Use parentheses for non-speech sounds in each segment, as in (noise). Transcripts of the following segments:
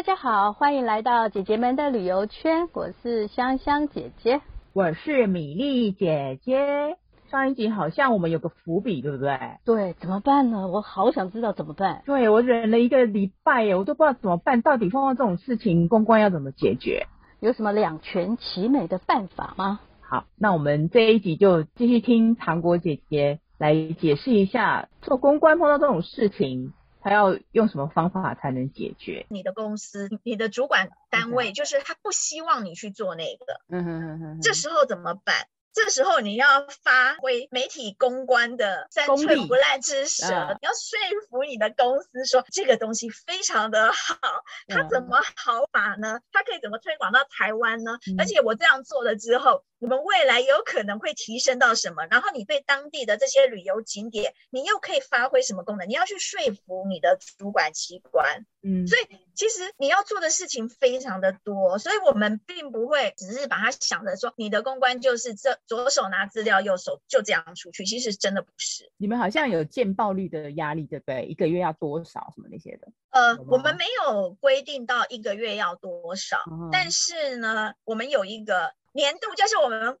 大家好，欢迎来到姐姐们的旅游圈，我是香香姐姐，我是米粒姐姐。上一集好像我们有个伏笔，对不对？对，怎么办呢？我好想知道怎么办。对，我忍了一个礼拜耶，我都不知道怎么办，到底碰到这种事情，公关要怎么解决？有什么两全其美的办法吗？好，那我们这一集就继续听糖果姐姐来解释一下，做公关碰到这种事情。他要用什么方法才能解决？你的公司、你的主管单位，就是他不希望你去做那个。嗯哼哼哼。这时候怎么办？这时候你要发挥媒体公关的三寸不烂之舌，你要说服你的公司说这个东西非常的好，它怎么好法呢？它可以怎么推广到台湾呢？而且我这样做了之后。我们未来有可能会提升到什么？然后你对当地的这些旅游景点，你又可以发挥什么功能？你要去说服你的主管机关，嗯，所以其实你要做的事情非常的多，所以我们并不会只是把它想着说你的公关就是这左手拿资料，右手就这样出去，其实真的不是。你们好像有见报率的压力，对不对？一个月要多少什么那些的？呃，我们没有规定到一个月要多少，嗯，但是呢，我们有一个。年度就是我们，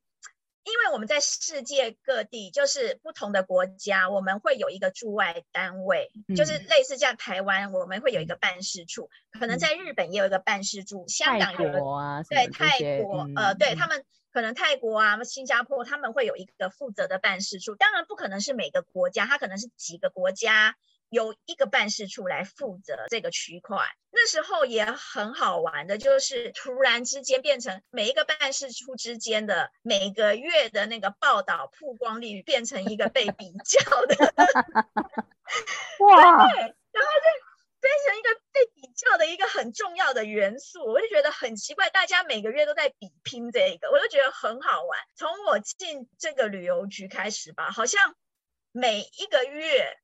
因为我们在世界各地，就是不同的国家，我们会有一个驻外单位，嗯、就是类似像台湾，我们会有一个办事处，可能在日本也有一个办事处，嗯、香港有个啊，对泰国，嗯、呃，对他们可能泰国啊，新加坡他们会有一个负责的办事处，当然不可能是每个国家，它可能是几个国家。有一个办事处来负责这个区块，那时候也很好玩的，就是突然之间变成每一个办事处之间的每个月的那个报道曝光率变成一个被比较的 (laughs) (laughs) 哇，对，然后就变成一个被比较的一个很重要的元素，我就觉得很奇怪，大家每个月都在比拼这个，我就觉得很好玩。从我进这个旅游局开始吧，好像每一个月。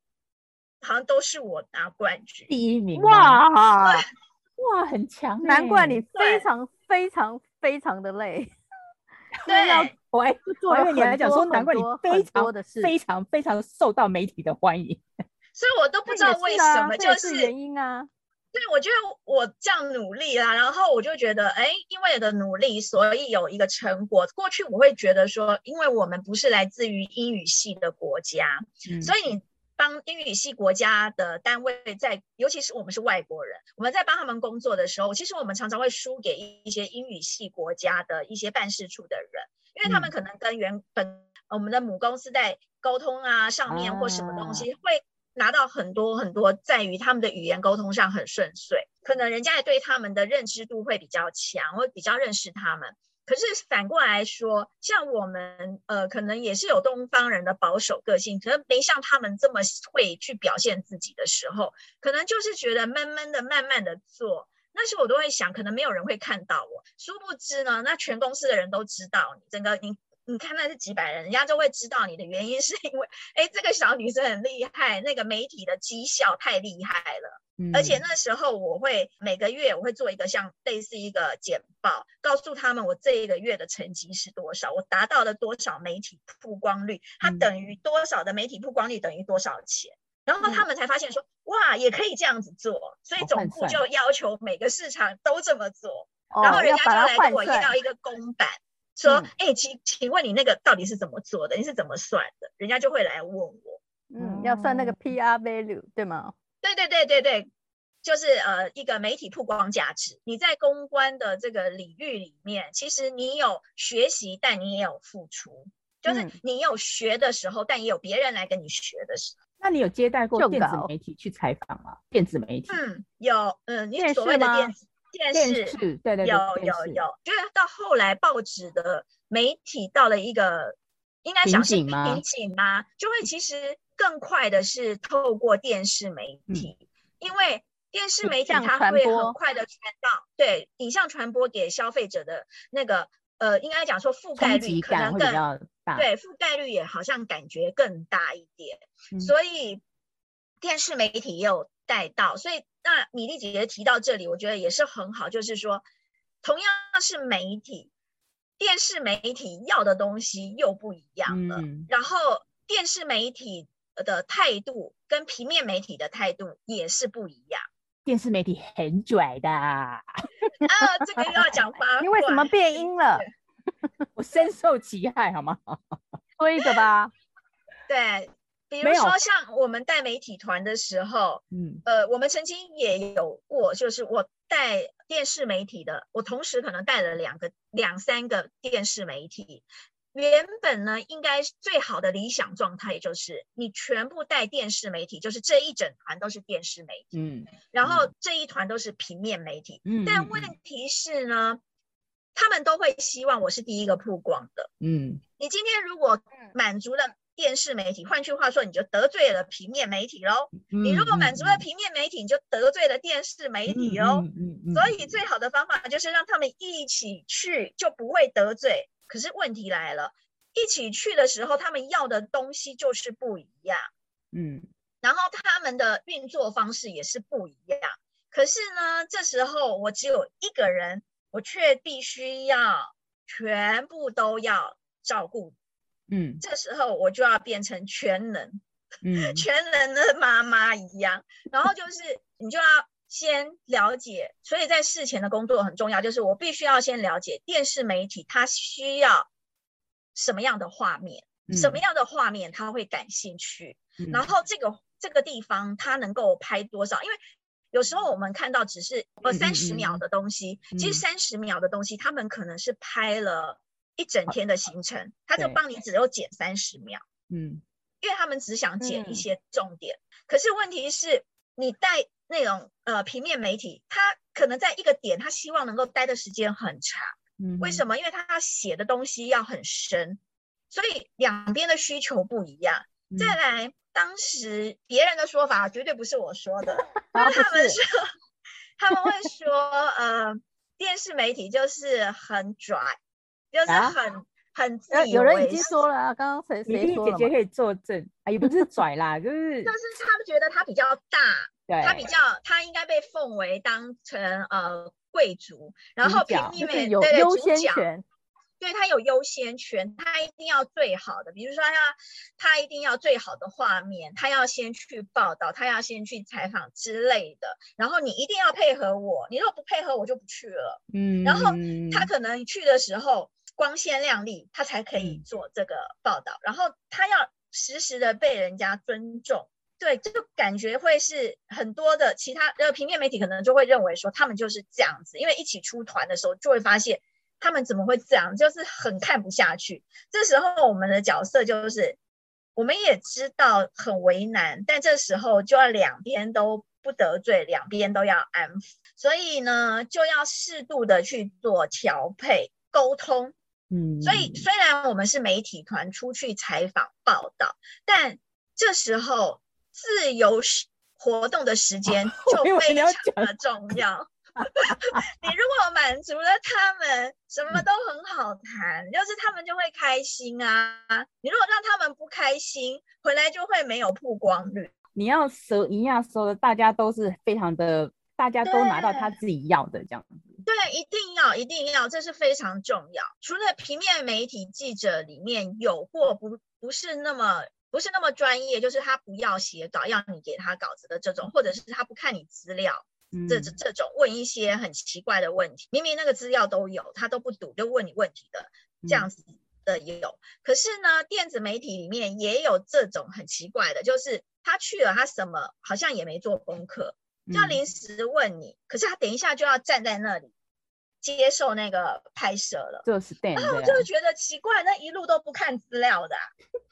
好像都是我拿冠军，第一名哇哇，很强，难怪你非常非常非常的累。对，我哎，作为你来讲说，难怪你非常的非常非常受到媒体的欢迎。所以我都不知道为什么，就是原因啊。对，我觉得我这样努力啦，然后我就觉得，哎，因为我的努力，所以有一个成果。过去我会觉得说，因为我们不是来自于英语系的国家，所以你。帮英语系国家的单位在，尤其是我们是外国人，我们在帮他们工作的时候，其实我们常常会输给一些英语系国家的一些办事处的人，因为他们可能跟原本我们的母公司在沟通啊上面或什么东西，会拿到很多很多，在于他们的语言沟通上很顺遂，可能人家也对他们的认知度会比较强，会比较认识他们。可是反过来说，像我们呃，可能也是有东方人的保守个性，可能没像他们这么会去表现自己的时候，可能就是觉得闷闷的、慢慢的做。那时候我都会想，可能没有人会看到我。殊不知呢，那全公司的人都知道你，整个你你看那是几百人，人家就会知道你的原因是因为，哎，这个小女生很厉害，那个媒体的绩效太厉害了。而且那时候我会每个月我会做一个像类似一个简报，告诉他们我这一个月的成绩是多少，我达到了多少媒体曝光率，它等于多少的媒体曝光率等于多少钱，然后他们才发现说哇，也可以这样子做，所以总部就要求每个市场都这么做，然后人家就来跟我要一个公版，说哎，请请问你那个到底是怎么做的？你是怎么算的？人家就会来问我，嗯，要算那个 PR value 对吗？对对对对对，就是呃一个媒体曝光价值。你在公关的这个领域里面，其实你有学习，但你也有付出。就是你有学的时候，嗯、但也有别人来跟你学的时候。那你有接待过电子媒体去采访吗？电子媒体？嗯，有，嗯，你所谓的电子电视，电视对对对，有有有。就是到后来报纸的媒体到了一个应该讲是瓶颈吗？就会其实。更快的是透过电视媒体，嗯、因为电视媒体它会很快的传到，对影像传播给消费者的那个呃，应该讲说覆盖率可能更大，对覆盖率也好像感觉更大一点，嗯、所以电视媒体也有带到，所以那米粒姐姐提到这里，我觉得也是很好，就是说同样是媒体，电视媒体要的东西又不一样了，嗯、然后电视媒体。的态度跟平面媒体的态度也是不一样，电视媒体很拽的啊，这个又要讲八卦，你为什么变音了？我深受其害，好吗？说一个吧。对，比如说像我们带媒体团的时候，嗯，呃，我们曾经也有过，就是我带电视媒体的，我同时可能带了两个、两三个电视媒体。原本呢，应该最好的理想状态就是你全部带电视媒体，就是这一整团都是电视媒体，嗯，然后这一团都是平面媒体，嗯，但问题是呢，他们都会希望我是第一个曝光的，嗯，你今天如果满足了电视媒体，换句话说，你就得罪了平面媒体喽，你如果满足了平面媒体，你就得罪了电视媒体喽，所以最好的方法就是让他们一起去，就不会得罪。可是问题来了，一起去的时候，他们要的东西就是不一样，嗯，然后他们的运作方式也是不一样。可是呢，这时候我只有一个人，我却必须要全部都要照顾，嗯，这时候我就要变成全能，嗯，全能的妈妈一样。然后就是你就要。先了解，所以在事前的工作很重要，就是我必须要先了解电视媒体它需要什么样的画面，嗯、什么样的画面他会感兴趣，嗯、然后这个这个地方它能够拍多少？因为有时候我们看到只是呃三十秒的东西，嗯。嗯、其实三十秒的东西，他们可能是拍了一整天的行程，他就帮你只有剪三十秒，嗯，因为他们只想剪一些重点，嗯、可是问题是你带。那种呃平面媒体，他可能在一个点，他希望能够待的时间很长。嗯，为什么？因为他写的东西要很深，所以两边的需求不一样。嗯、再来，当时别人的说法绝对不是我说的，(laughs) 他们说他们会说，呃，电视媒体就是很拽，就是很。啊很自以为，有人已经说了啊，刚刚谁谁说姐姐可以作证啊，也不是拽啦，(laughs) 就是就是他们觉得他比较大，对，他比较他应该被奉为当成呃贵族，然后平面媒体有优先权，对他有优先权，他一定要最好的，比如说他他一定要最好的画面，他要先去报道，他要先去采访之类的，然后你一定要配合我，你如果不配合我就不去了，嗯，然后他可能去的时候。光鲜亮丽，他才可以做这个报道。嗯、然后他要时时的被人家尊重，对，这个感觉会是很多的其他呃平面媒体可能就会认为说他们就是这样子，因为一起出团的时候就会发现他们怎么会这样，就是很看不下去。这时候我们的角色就是，我们也知道很为难，但这时候就要两边都不得罪，两边都要安抚，所以呢就要适度的去做调配沟通。嗯，所以虽然我们是媒体团出去采访报道，但这时候自由活动的时间就非常的重要。(laughs) 你如果满足了他们，什么都很好谈，就是他们就会开心啊。你如果让他们不开心，回来就会没有曝光率。你要说一样说的，大家都是非常的，大家都拿到他自己要的这样子。对，一定要，一定要，这是非常重要。除了平面媒体记者里面有过不不是那么不是那么专业，就是他不要写稿，要你给他稿子的这种，或者是他不看你资料，嗯、这这这种问一些很奇怪的问题，明明那个资料都有，他都不读就问你问题的，这样子的也有。嗯、可是呢，电子媒体里面也有这种很奇怪的，就是他去了，他什么好像也没做功课，就要临时问你，嗯、可是他等一下就要站在那里。接受那个拍摄了，就是然后我就觉得奇怪，那一路都不看资料的、啊，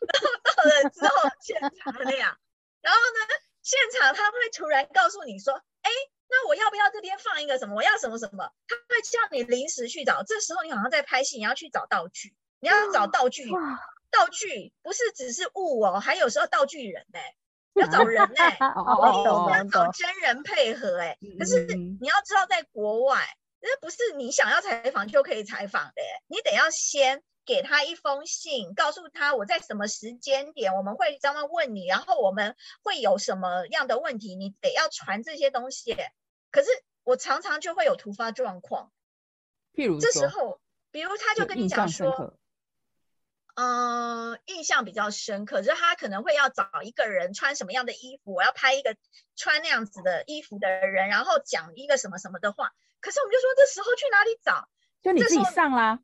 然后到了之后现场那样，然后呢，现场他会突然告诉你说，哎，那我要不要这边放一个什么？我要什么什么？他会叫你临时去找，这时候你好像在拍戏，你要去找道具，你要找道具，道具不是只是物哦，还有时候道具人呢、欸，(laughs) 要找人呢、欸，哦，要找真人配合哎、欸，可是你要知道在国外。那不是你想要采访就可以采访的，你得要先给他一封信，告诉他我在什么时间点我们会这样问你，然后我们会有什么样的问题，你得要传这些东西。可是我常常就会有突发状况，譬如这时候，比如他就跟你讲说，呃，印象比较深刻，就是他可能会要找一个人穿什么样的衣服，我要拍一个穿那样子的衣服的人，然后讲一个什么什么的话。可是我们就说，这时候去哪里找？就你自己上啦？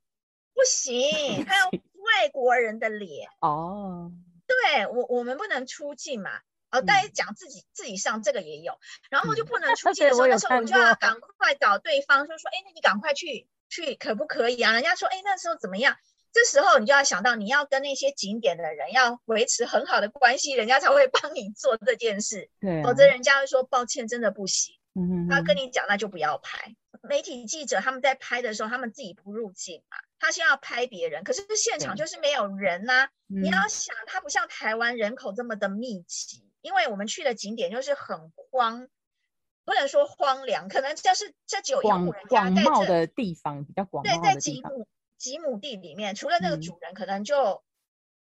不行，(laughs) 还有外国人的脸哦。对我，我们不能出镜嘛。哦，大家讲自己、嗯、自己上这个也有，然后就不能出镜的时候，(laughs) 那时候我们就要赶快找对方，就说：“哎，那你赶快去去，可不可以啊？”人家说：“哎，那时候怎么样？”这时候你就要想到，你要跟那些景点的人要维持很好的关系，人家才会帮你做这件事。对、啊，否则人家会说抱歉，真的不行。嗯嗯，他跟你讲，那就不要拍。媒体记者他们在拍的时候，他们自己不入镜嘛，他先要拍别人，可是现场就是没有人呐、啊。你要想，它不像台湾人口这么的密集，因为我们去的景点就是很荒，不能说荒凉，可能就是这只有一户人家在这的地方比较广，对，在几亩。几亩地里面，除了那个主人，可能就、嗯、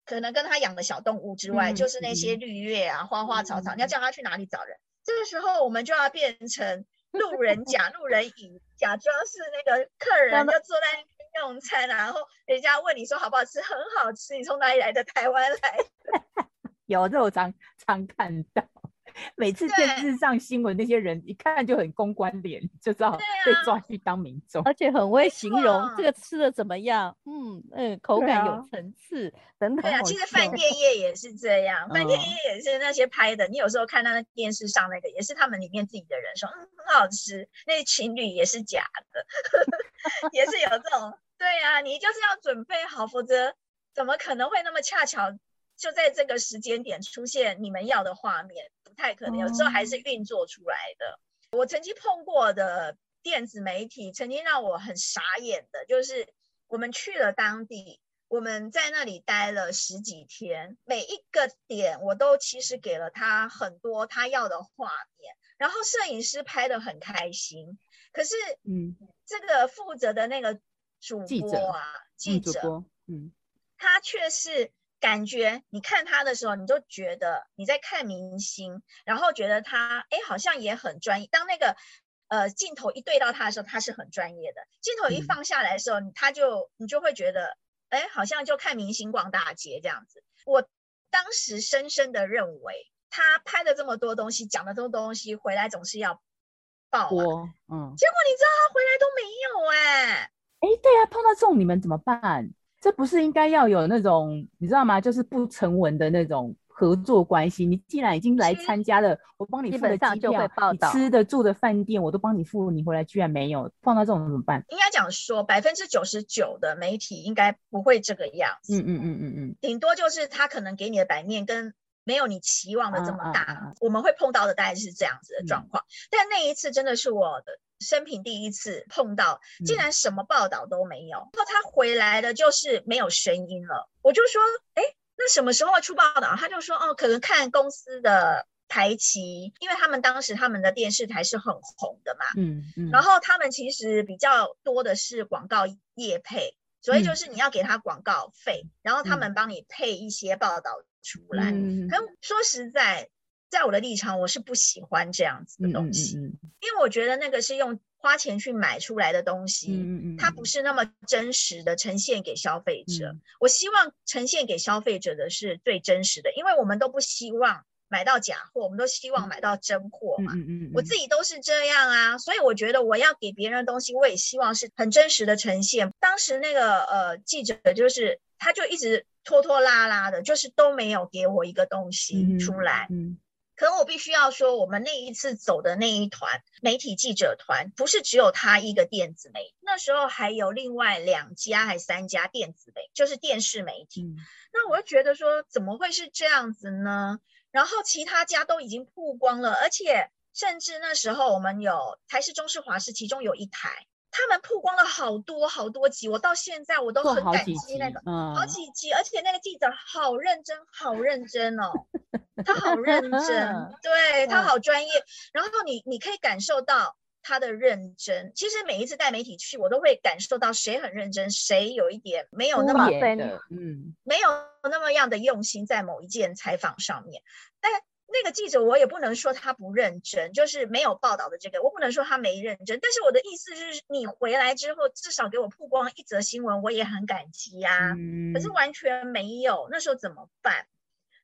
可能跟他养的小动物之外，嗯、就是那些绿叶啊、嗯、花花草草。你要叫他去哪里找人？这个时候，我们就要变成路人甲、路人乙，假装是那个客人，就坐在那边用餐，然后人家问你说好不好吃，很好吃。你从哪里来的？台湾来的。(laughs) 有这我常常看到。每次电视上新闻，那些人一看就很公关脸，就知道被抓去当民众，而且很会形容这个吃的怎么样，嗯嗯，口感有层次等等。对啊，其实饭店业也是这样，饭店业也是那些拍的。你有时候看到那电视上那个，也是他们里面自己的人说，嗯，很好吃。那情侣也是假的，(laughs) 也是有这种。对啊，你就是要准备好，否则怎么可能会那么恰巧？就在这个时间点出现你们要的画面，不太可能。有时候还是运作出来的。我曾经碰过的电子媒体，曾经让我很傻眼的，就是我们去了当地，我们在那里待了十几天，每一个点我都其实给了他很多他要的画面，然后摄影师拍的很开心。可是，嗯，这个负责的那个主播啊，记者，记者嗯，他却是。感觉你看他的时候，你就觉得你在看明星，然后觉得他哎好像也很专业。当那个呃镜头一对到他的时候，他是很专业的；镜头一放下来的时候，嗯、他就你就会觉得哎好像就看明星逛大街这样子。我当时深深的认为，他拍了这么多东西，讲了这么多东西，回来总是要爆啊。嗯。结果你知道他回来都没有哎、欸。哎，对啊，碰到这种你们怎么办？这不是应该要有那种你知道吗？就是不成文的那种合作关系。你既然已经来参加了，我帮你付的机票、你吃的住的饭店，我都帮你付。你回来居然没有，放到这种怎么办？应该讲说，百分之九十九的媒体应该不会这个样子。嗯嗯嗯嗯嗯，顶多就是他可能给你的版面跟没有你期望的这么大。啊啊啊、我们会碰到的大概是这样子的状况。嗯、但那一次真的是我的。生平第一次碰到，竟然什么报道都没有。然后他回来的就是没有声音了。我就说，哎，那什么时候出报道？他就说，哦，可能看公司的台旗，因为他们当时他们的电视台是很红的嘛。嗯嗯。然后他们其实比较多的是广告业配，所以就是你要给他广告费，然后他们帮你配一些报道出来。嗯。可说实在。在我的立场，我是不喜欢这样子的东西，嗯嗯嗯，因为我觉得那个是用花钱去买出来的东西，它不是那么真实的呈现给消费者。嗯、我希望呈现给消费者的是最真实的，因为我们都不希望买到假货，我们都希望买到真货嘛。嗯嗯嗯，我自己都是这样啊，所以我觉得我要给别人的东西，我也希望是很真实的呈现。当时那个呃记者就是，他就一直拖拖拉拉的，就是都没有给我一个东西出来。嗯。嗯可我必须要说，我们那一次走的那一团媒体记者团，不是只有他一个电子媒体，那时候还有另外两家还三家电子媒，就是电视媒体。嗯、那我就觉得说，怎么会是这样子呢？然后其他家都已经曝光了，而且甚至那时候我们有台视、中视、华视，其中有一台。他们曝光了好多好多集，我到现在我都很感激那个好几，嗯、好几集，而且那个记者好认真，好认真哦，(laughs) 他好认真，对他好专业。然后你你可以感受到他的认真。其实每一次带媒体去，我都会感受到谁很认真，谁有一点没有那么的，嗯，没有那么样的用心在某一件采访上面。但那那个记者我也不能说他不认真，就是没有报道的这个，我不能说他没认真。但是我的意思是，你回来之后至少给我曝光一则新闻，我也很感激呀、啊。嗯、可是完全没有，那时候怎么办？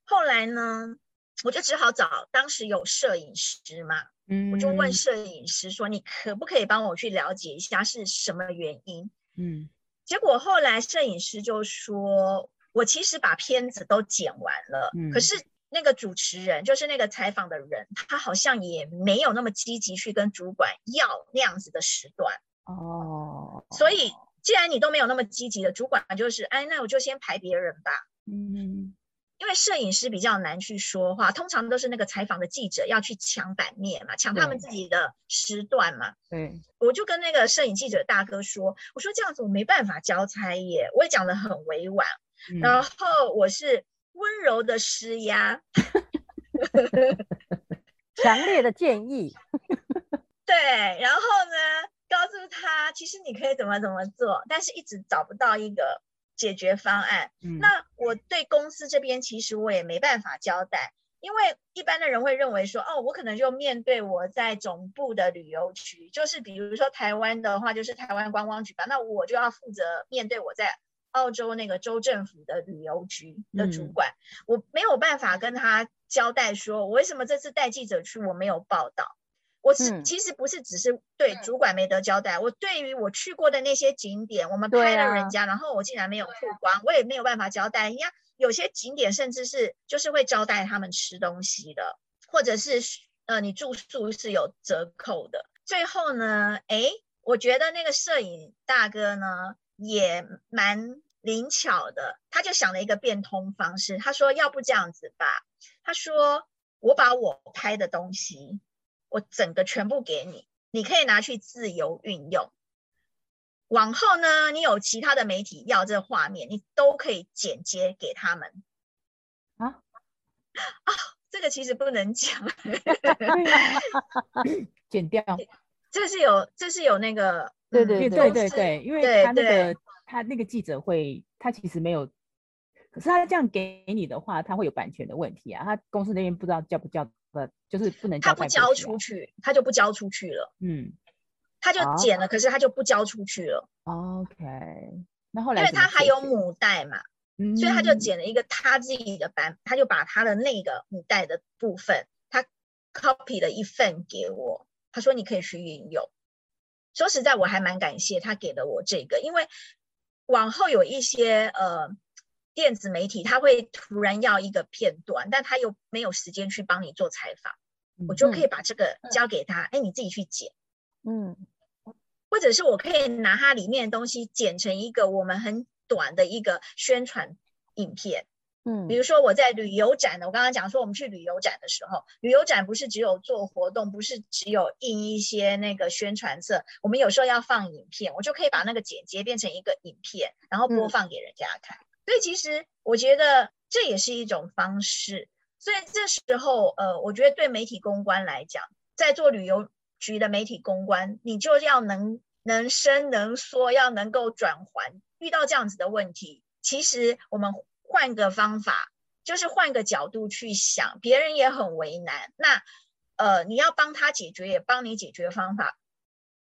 后来呢，我就只好找当时有摄影师嘛，嗯，我就问摄影师说：“你可不可以帮我去了解一下是什么原因？”嗯，结果后来摄影师就说：“我其实把片子都剪完了，嗯、可是。”那个主持人就是那个采访的人，他好像也没有那么积极去跟主管要那样子的时段哦。所以既然你都没有那么积极的，主管就是哎，那我就先排别人吧。嗯，因为摄影师比较难去说话，通常都是那个采访的记者要去抢版面嘛，抢他们自己的时段嘛。对，我就跟那个摄影记者大哥说，我说这样子我没办法交差耶，我也讲的很委婉，嗯、然后我是。温柔的施压，(laughs) 强烈的建议，对，然后呢，告诉他其实你可以怎么怎么做，但是一直找不到一个解决方案。嗯，那我对公司这边其实我也没办法交代，因为一般的人会认为说，哦，我可能就面对我在总部的旅游局，就是比如说台湾的话，就是台湾观光局吧，那我就要负责面对我在。澳洲那个州政府的旅游局的主管，嗯、我没有办法跟他交代说，我为什么这次带记者去我没有报道。我是、嗯、其实不是只是对主管没得交代，我对于我去过的那些景点，我们拍了人家，啊、然后我竟然没有曝光，我也没有办法交代。人家有些景点甚至是就是会招待他们吃东西的，或者是呃你住宿是有折扣的。最后呢，哎，我觉得那个摄影大哥呢。也蛮灵巧的，他就想了一个变通方式。他说：“要不这样子吧？”他说：“我把我拍的东西，我整个全部给你，你可以拿去自由运用。往后呢，你有其他的媒体要这个画面，你都可以剪接给他们。”啊啊，这个其实不能讲，(laughs) 剪掉。(laughs) 这是有，这是有那个。对对对对对，因为他那个他那个记者会，他其实没有，可是他这样给你的话，他会有版权的问题啊。他公司那边不知道叫不交，不就是不能。他不交出去，他就不交出去了。嗯，他就剪了，哦，可是他就不交出去了。OK，那后来因为他还有母带嘛，嗯，所以他就剪了一个他自己的版，他就把他的那个母带的部分，他 copy 了一份给我，他说你可以去运用。说实在，我还蛮感谢他给了我这个，因为往后有一些呃电子媒体，他会突然要一个片段，但他又没有时间去帮你做采访，嗯、我就可以把这个交给他，哎、嗯，你自己去剪，嗯，或者是我可以拿它里面的东西剪成一个我们很短的一个宣传影片。嗯，比如说我在旅游展的，我刚刚讲说我们去旅游展的时候，旅游展不是只有做活动，不是只有印一些那个宣传册，我们有时候要放影片，我就可以把那个剪接变成一个影片，然后播放给人家看。嗯、所以其实我觉得这也是一种方式。所以这时候，呃，我觉得对媒体公关来讲，在做旅游局的媒体公关，你就要能能伸能缩，要能够转换。遇到这样子的问题，其实我们。换个方法，就是换个角度去想，别人也很为难。那，呃，你要帮他解决，也帮你解决方法。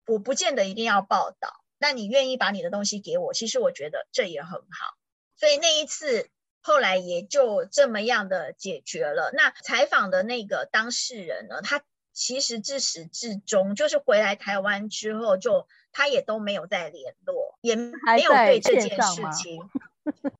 我不见得一定要报道，那你愿意把你的东西给我，其实我觉得这也很好。所以那一次后来也就这么样的解决了。那采访的那个当事人呢，他其实自始至终就是回来台湾之后就，就他也都没有再联络，也没有对这件事情。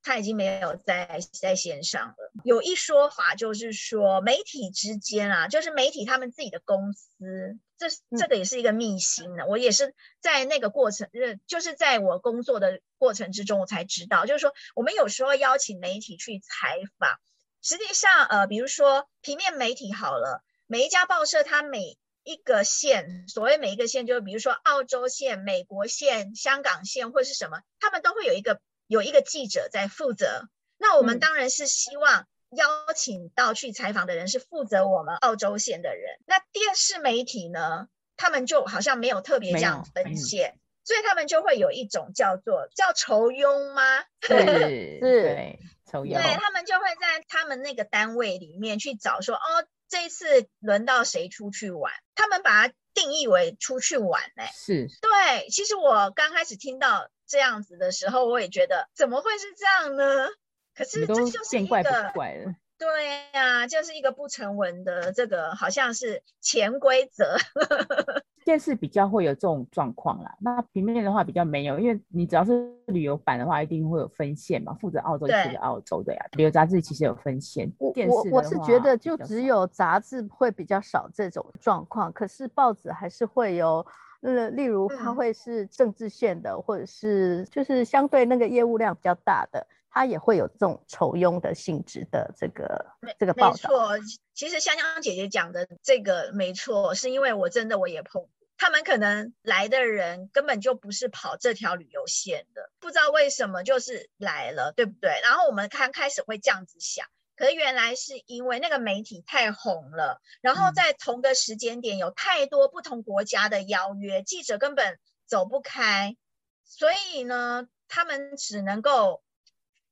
他已经没有在在线上了。有一说法就是说，媒体之间啊，就是媒体他们自己的公司，这这个也是一个秘辛呢。我也是在那个过程，就是在我工作的过程之中，我才知道，就是说我们有时候邀请媒体去采访，实际上呃，比如说平面媒体好了，每一家报社它每一个线，所谓每一个线，就是比如说澳洲线、美国线、香港线或是什么，他们都会有一个。有一个记者在负责，那我们当然是希望邀请到去采访的人是负责我们澳洲线的人。那电视媒体呢，他们就好像没有特别这样分线，所以他们就会有一种叫做叫酬庸吗？是 (laughs) 是，酬庸。对，他们就会在他们那个单位里面去找说，哦，这一次轮到谁出去玩？他们把它定义为出去玩呢、欸？是对。其实我刚开始听到这样子的时候，我也觉得怎么会是这样呢？可是这就是一个怪不怪了。对呀、啊，就是一个不成文的这个，好像是潜规则。(laughs) 电视比较会有这种状况啦，那平面的话比较没有，因为你只要是旅游版的话，一定会有分线嘛，负责澳洲就负责澳洲的呀。旅游杂志其实有分线，电视我我是觉得就只有杂志会比较少这种状况，可是报纸还是会有，呃，例如它会是政治线的，嗯、或者是就是相对那个业务量比较大的。他也会有这种酬庸的性质的这个这个报道。没错，其实香香姐姐讲的这个没错，是因为我真的我也碰，他们可能来的人根本就不是跑这条旅游线的，不知道为什么就是来了，对不对？然后我们刚开始会这样子想，可是原来是因为那个媒体太红了，然后在同个时间点有太多不同国家的邀约，记者根本走不开，所以呢，他们只能够。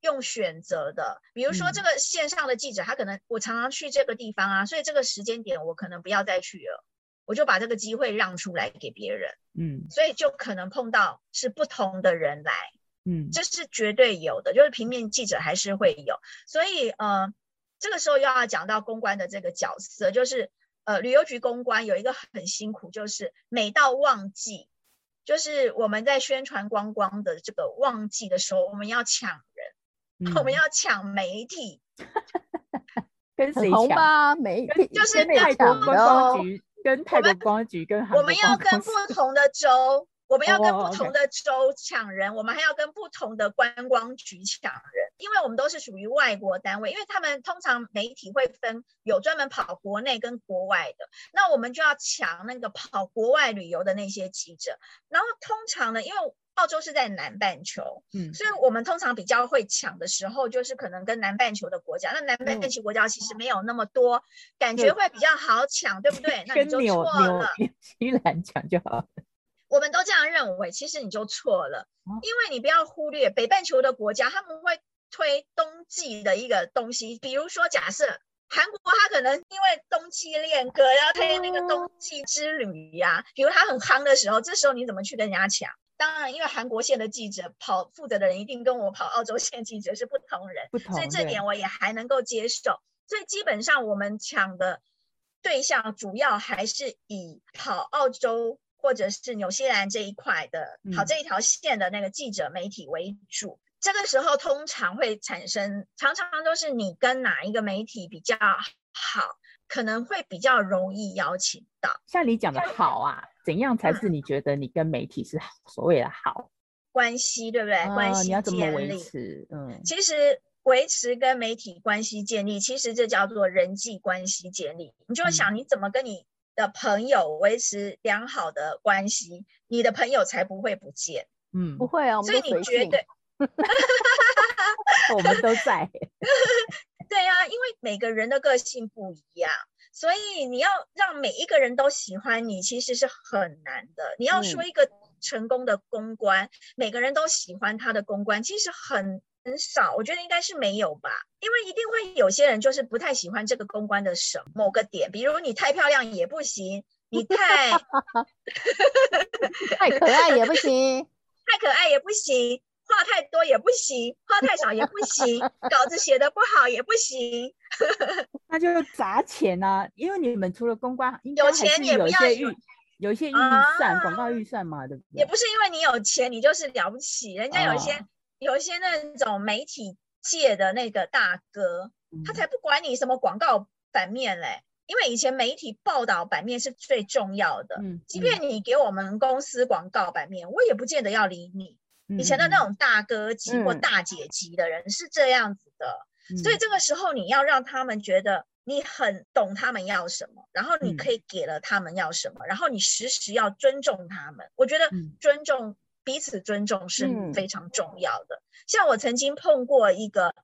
用选择的，比如说这个线上的记者，他可能我常常去这个地方啊，所以这个时间点我可能不要再去了，我就把这个机会让出来给别人，嗯，所以就可能碰到是不同的人来，嗯，这是绝对有的，就是平面记者还是会有，所以呃，这个时候又要讲到公关的这个角色，就是呃，旅游局公关有一个很辛苦，就是每到旺季，就是我们在宣传观光的这个旺季的时候，我们要抢人。我们要抢媒体，(laughs) 跟谁抢吧？媒体就是跟泰国观光局、跟泰国观光局、跟我们要跟不同的州，(laughs) 我们要跟不同的州抢人，我们还要跟不同的观光局抢人，因为我们都是属于外国单位，因为他们通常媒体会分有专门跑国内跟国外的，那我们就要抢那个跑国外旅游的那些记者，然后通常呢，因为澳洲是在南半球，嗯，所以我们通常比较会抢的时候，就是可能跟南半球的国家。那南半球国家其实没有那么多，嗯、感觉会比较好抢，对，对不对？那你 (laughs) 就错了。纽西兰抢就好了。我们都这样认为，其实你就错了，因为你不要忽略北半球的国家，他们会推冬季的一个东西，比如说假设韩国，他可能因为冬季恋歌然后推那个冬季之旅呀、啊，比如他很夯的时候，这时候你怎么去跟人家抢？当然，因为韩国线的记者跑负责的人一定跟我跑澳洲线记者是不同人，不同，所以这点我也还能够接受。所以基本上我们抢的对象主要还是以跑澳洲或者是纽西兰这一块的跑这一条线的那个记者媒体为主。嗯、这个时候通常会产生，常常都是你跟哪一个媒体比较好，可能会比较容易邀请到。像你讲的好啊。怎样才是你觉得你跟媒体是所谓的好关系，对不对？哦、关系你要怎么维持？嗯，其实维持跟媒体关系建立，其实这叫做人际关系建立。你就想你怎么跟你的朋友维持良好的关系，你的朋友才不会不见。嗯，不会啊，所以你绝对，(laughs) 我们都在。(laughs) 对呀、啊，因为每个人的个性不一样。所以你要让每一个人都喜欢你，其实是很难的。你要说一个成功的公关，嗯、每个人都喜欢他的公关，其实很很少。我觉得应该是没有吧，因为一定会有些人就是不太喜欢这个公关的什么某个点，比如你太漂亮也不行，你太 (laughs) 太可爱也不行，(laughs) 太可爱也不行。(laughs) 话太多也不行，话太少也不行，稿子写的不好也不行，那就砸钱啊！因为你们除了公关，有钱也不要预，有一些预算，广、啊、告预算嘛，对不对？也不是因为你有钱，你就是了不起。人家有一些、哦、有一些那种媒体界的那个大哥，嗯、他才不管你什么广告版面嘞，因为以前媒体报道版面是最重要的。嗯，即便你给我们公司广告版面，我也不见得要理你。以前的那种大哥级或大姐级的人是这样子的，嗯、所以这个时候你要让他们觉得你很懂他们要什么，然后你可以给了他们要什么，嗯、然后你时时要尊重他们。我觉得尊重、嗯、彼此尊重是非常重要的。嗯、像我曾经碰过一个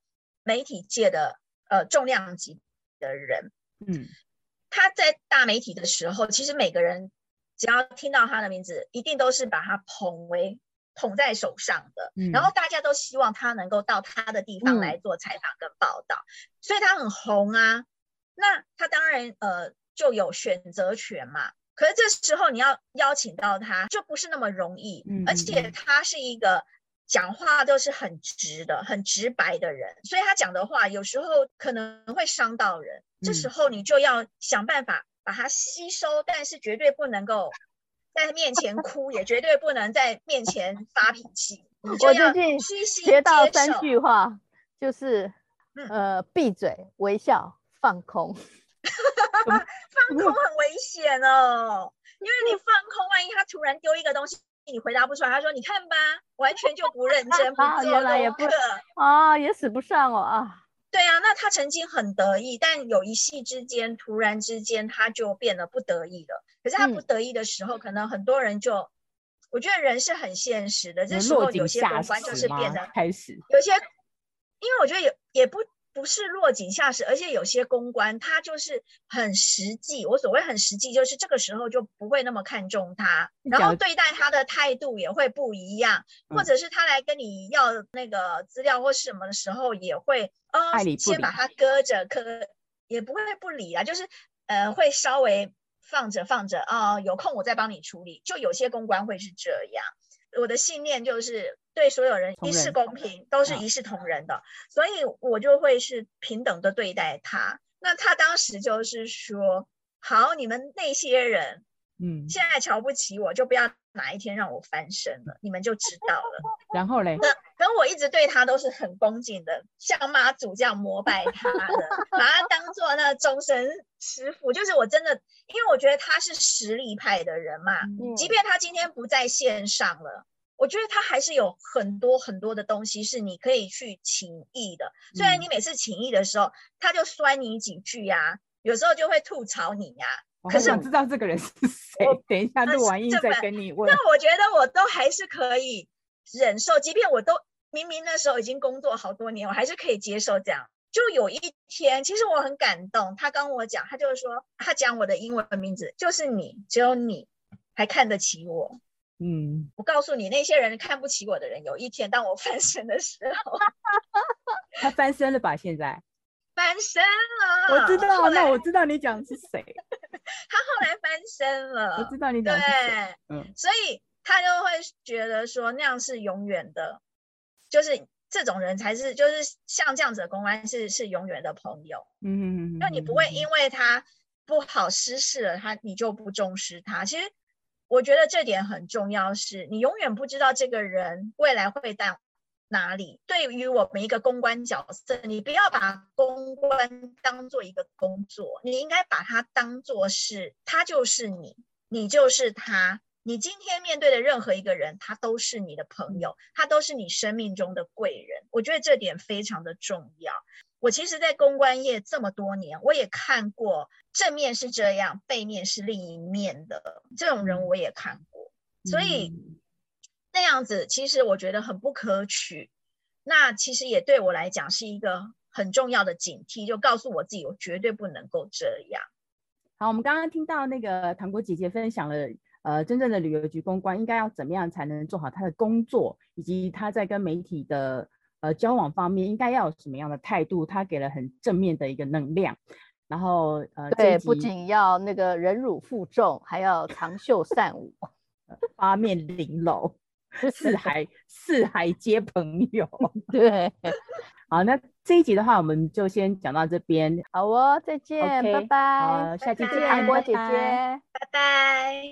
媒体界的呃重量级的人，嗯，他在大媒体的时候，其实每个人只要听到他的名字，一定都是把他捧为。捧在手上的，嗯、然后大家都希望他能够到他的地方来做采访跟报道，嗯、所以他很红啊。那他当然呃就有选择权嘛。可是这时候你要邀请到他，就不是那么容易。嗯，而且他是一个讲话都是很直的、很直白的人，所以他讲的话有时候可能会伤到人。这时候你就要想办法把它吸收，但是绝对不能够在面前哭，也绝对不能在面前发脾气。你就要虚心接受。学到三句话，就是呃，闭嘴、微笑、放空。(laughs) 放空很危险哦，因为你放空，万一他突然丢一个东西，你回答不出来，他说：“你看吧，完全就不认真，不 (laughs) 做原来也不啊，也使不上哦啊。”对啊，那他曾经很得意，但有一夕之间，突然之间他就变得不得意了。可是他不得意的时候，嗯、可能很多人就，我觉得人是很现实的，这时候有些公关就是变得开始有些，因为我觉得也也不。不是落井下石，而且有些公关他就是很实际。我所谓很实际，就是这个时候就不会那么看重他，然后对待他的态度也会不一样，或者是他来跟你要那个资料或什么的时候，也会哦，先把他搁着，可也不会不理啊，就是呃会稍微放着放着啊，有空我再帮你处理。就有些公关会是这样，我的信念就是。对所有人一视公平，都是一视同仁的，所以我就会是平等的对待他。那他当时就是说，好，你们那些人，嗯，现在瞧不起我，就不要哪一天让我翻身了，你们就知道了。(laughs) 然后嘞，那跟我一直对他都是很恭敬的，像妈祖这样膜拜他的，把他当做那终身师傅。就是我真的，因为我觉得他是实力派的人嘛，嗯，即便他今天不在线上了。我觉得他还是有很多很多的东西是你可以去请益的。虽然你每次请益的时候，他就酸你几句呀、啊，有时候就会吐槽你呀、啊。可是我知道这个人是谁，等一下录完音再跟你问。那我觉得我都还是可以忍受，即便我都明明那时候已经工作好多年，我还是可以接受这样。就有一天，其实我很感动，他跟我讲，他就是说，他讲我的英文名字就是你，只有你还看得起我。嗯，我告诉你，那些人看不起我的人，有一天当我翻身的时候，(laughs) 他翻身了吧？现在 (laughs) 翻身了，我知道，那我知道你讲的是谁。(laughs) 他后来翻身了，我知道你讲的是谁。嗯，所以他就会觉得说那样是永远的，就是这种人才是，就是像这样子的公安是是永远的朋友。嗯嗯嗯，那你不会因为他不好失事了，他你就不重视他。其实。我觉得这点很重要是，你永远不知道这个人未来会到哪里。对于我们一个公关角色，你不要把公关当做一个工作，你应该把它当做是，他就是你，你就是他。你今天面对的任何一个人，他都是你的朋友，他都是你生命中的贵人。我觉得这点非常的重要。我其实，在公关业这么多年，我也看过正面是这样，背面是另一面的这种人，我也看过。所以那样子，其实我觉得很不可取。那其实也对我来讲是一个很重要的警惕，就告诉我自己，我绝对不能够这样。好，我们刚刚听到那个糖果姐姐分享了。呃，真正的旅游局公关应该要怎么样才能做好他的工作，以及他在跟媒体的呃交往方面应该要有什么样的态度？他给了很正面的一个能量。然后呃，对，不仅要那个忍辱负重，还要长袖善舞，(laughs) 八面玲珑，四海 (laughs) 四海皆朋友。(laughs) 对，好，那这一集的话，我们就先讲到这边。好哦，再见，okay, 拜拜。好，下期见，韩国姐姐，拜拜。